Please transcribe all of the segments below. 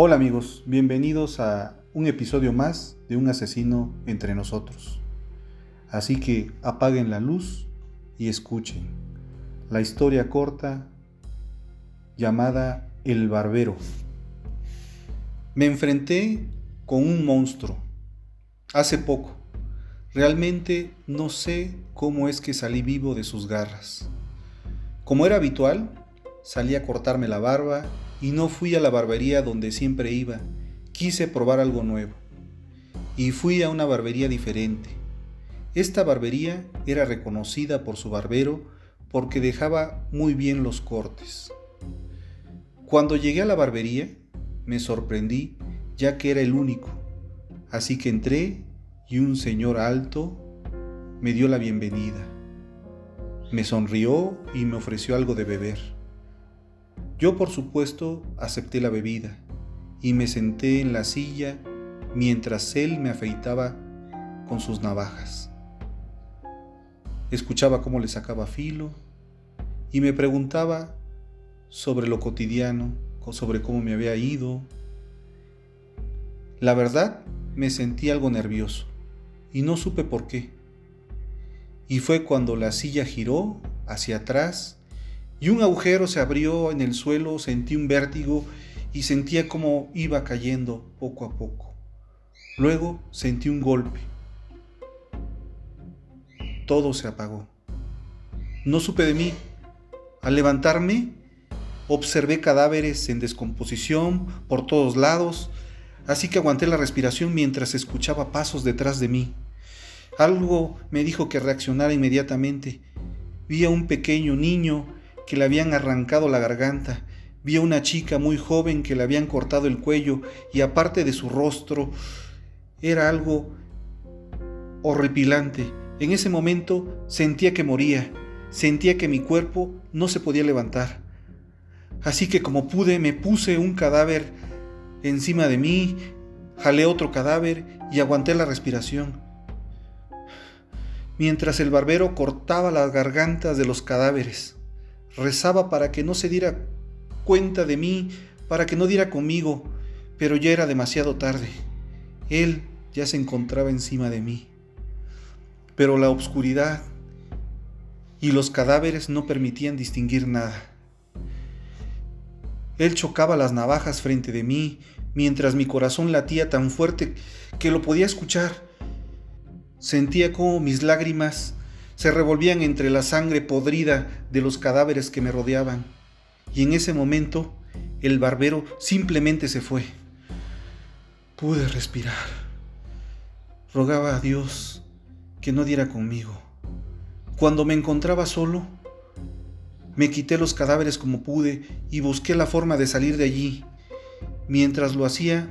Hola amigos, bienvenidos a un episodio más de Un asesino entre nosotros. Así que apaguen la luz y escuchen la historia corta llamada El Barbero. Me enfrenté con un monstruo hace poco. Realmente no sé cómo es que salí vivo de sus garras. Como era habitual, salí a cortarme la barba y no fui a la barbería donde siempre iba. Quise probar algo nuevo. Y fui a una barbería diferente. Esta barbería era reconocida por su barbero porque dejaba muy bien los cortes. Cuando llegué a la barbería, me sorprendí ya que era el único. Así que entré y un señor alto me dio la bienvenida. Me sonrió y me ofreció algo de beber. Yo por supuesto acepté la bebida y me senté en la silla mientras él me afeitaba con sus navajas. Escuchaba cómo le sacaba filo y me preguntaba sobre lo cotidiano, sobre cómo me había ido. La verdad, me sentí algo nervioso y no supe por qué. Y fue cuando la silla giró hacia atrás y un agujero se abrió en el suelo, sentí un vértigo y sentía como iba cayendo poco a poco. Luego sentí un golpe. Todo se apagó. No supe de mí. Al levantarme, observé cadáveres en descomposición por todos lados, así que aguanté la respiración mientras escuchaba pasos detrás de mí. Algo me dijo que reaccionara inmediatamente. Vi a un pequeño niño que le habían arrancado la garganta, vi a una chica muy joven que le habían cortado el cuello y aparte de su rostro era algo horripilante. En ese momento sentía que moría, sentía que mi cuerpo no se podía levantar. Así que como pude me puse un cadáver encima de mí, jalé otro cadáver y aguanté la respiración. Mientras el barbero cortaba las gargantas de los cadáveres. Rezaba para que no se diera cuenta de mí, para que no diera conmigo, pero ya era demasiado tarde. Él ya se encontraba encima de mí. Pero la oscuridad y los cadáveres no permitían distinguir nada. Él chocaba las navajas frente de mí, mientras mi corazón latía tan fuerte que lo podía escuchar. Sentía como mis lágrimas se revolvían entre la sangre podrida de los cadáveres que me rodeaban. Y en ese momento el barbero simplemente se fue. Pude respirar. Rogaba a Dios que no diera conmigo. Cuando me encontraba solo, me quité los cadáveres como pude y busqué la forma de salir de allí. Mientras lo hacía,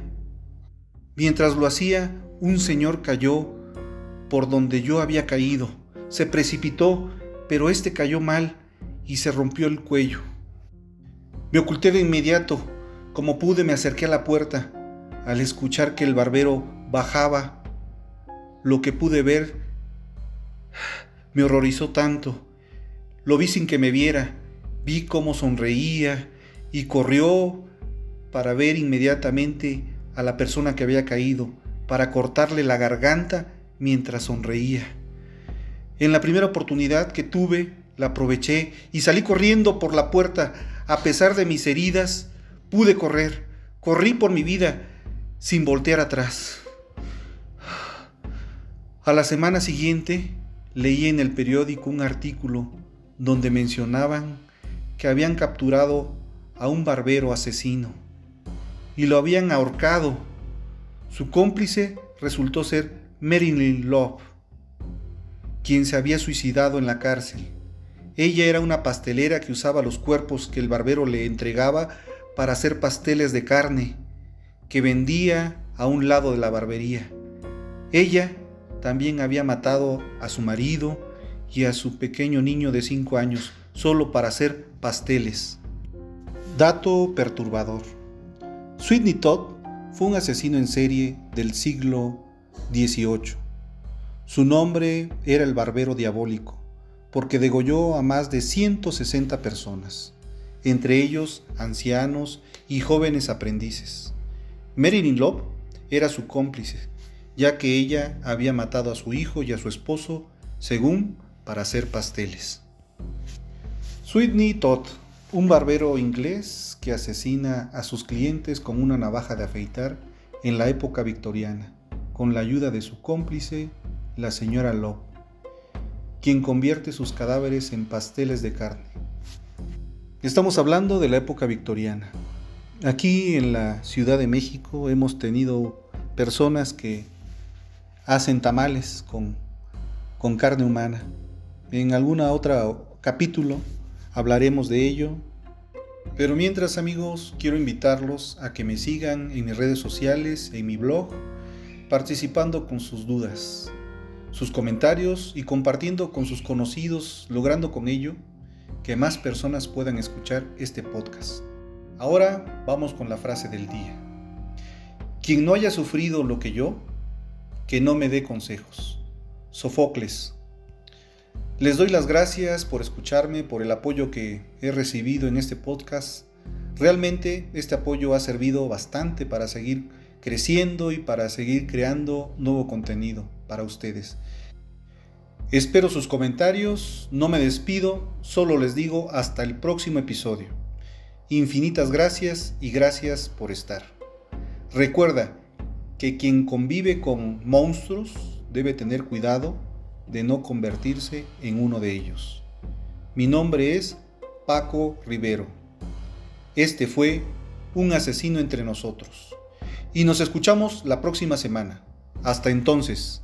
mientras lo hacía, un señor cayó por donde yo había caído se precipitó, pero este cayó mal y se rompió el cuello. Me oculté de inmediato. Como pude me acerqué a la puerta. Al escuchar que el barbero bajaba, lo que pude ver me horrorizó tanto. Lo vi sin que me viera. Vi cómo sonreía y corrió para ver inmediatamente a la persona que había caído, para cortarle la garganta mientras sonreía. En la primera oportunidad que tuve, la aproveché y salí corriendo por la puerta. A pesar de mis heridas, pude correr. Corrí por mi vida sin voltear atrás. A la semana siguiente leí en el periódico un artículo donde mencionaban que habían capturado a un barbero asesino y lo habían ahorcado. Su cómplice resultó ser Marilyn Love, quien se había suicidado en la cárcel. Ella era una pastelera que usaba los cuerpos que el barbero le entregaba para hacer pasteles de carne, que vendía a un lado de la barbería. Ella también había matado a su marido y a su pequeño niño de 5 años solo para hacer pasteles. Dato perturbador. Sweeney Todd fue un asesino en serie del siglo XVIII. Su nombre era el Barbero Diabólico, porque degolló a más de 160 personas, entre ellos ancianos y jóvenes aprendices. Marilyn Love era su cómplice, ya que ella había matado a su hijo y a su esposo, según para hacer pasteles. Sweeney Todd, un barbero inglés que asesina a sus clientes con una navaja de afeitar en la época victoriana, con la ayuda de su cómplice, la señora Love, quien convierte sus cadáveres en pasteles de carne. Estamos hablando de la época victoriana. Aquí en la Ciudad de México hemos tenido personas que hacen tamales con, con carne humana. En alguna otra capítulo hablaremos de ello. Pero mientras amigos, quiero invitarlos a que me sigan en mis redes sociales, en mi blog, participando con sus dudas, sus comentarios y compartiendo con sus conocidos, logrando con ello que más personas puedan escuchar este podcast. Ahora vamos con la frase del día. Quien no haya sufrido lo que yo, que no me dé consejos. Sofocles. Les doy las gracias por escucharme, por el apoyo que he recibido en este podcast. Realmente este apoyo ha servido bastante para seguir creciendo y para seguir creando nuevo contenido para ustedes. Espero sus comentarios, no me despido, solo les digo hasta el próximo episodio. Infinitas gracias y gracias por estar. Recuerda, que quien convive con monstruos debe tener cuidado de no convertirse en uno de ellos. Mi nombre es Paco Rivero. Este fue un asesino entre nosotros. Y nos escuchamos la próxima semana. Hasta entonces.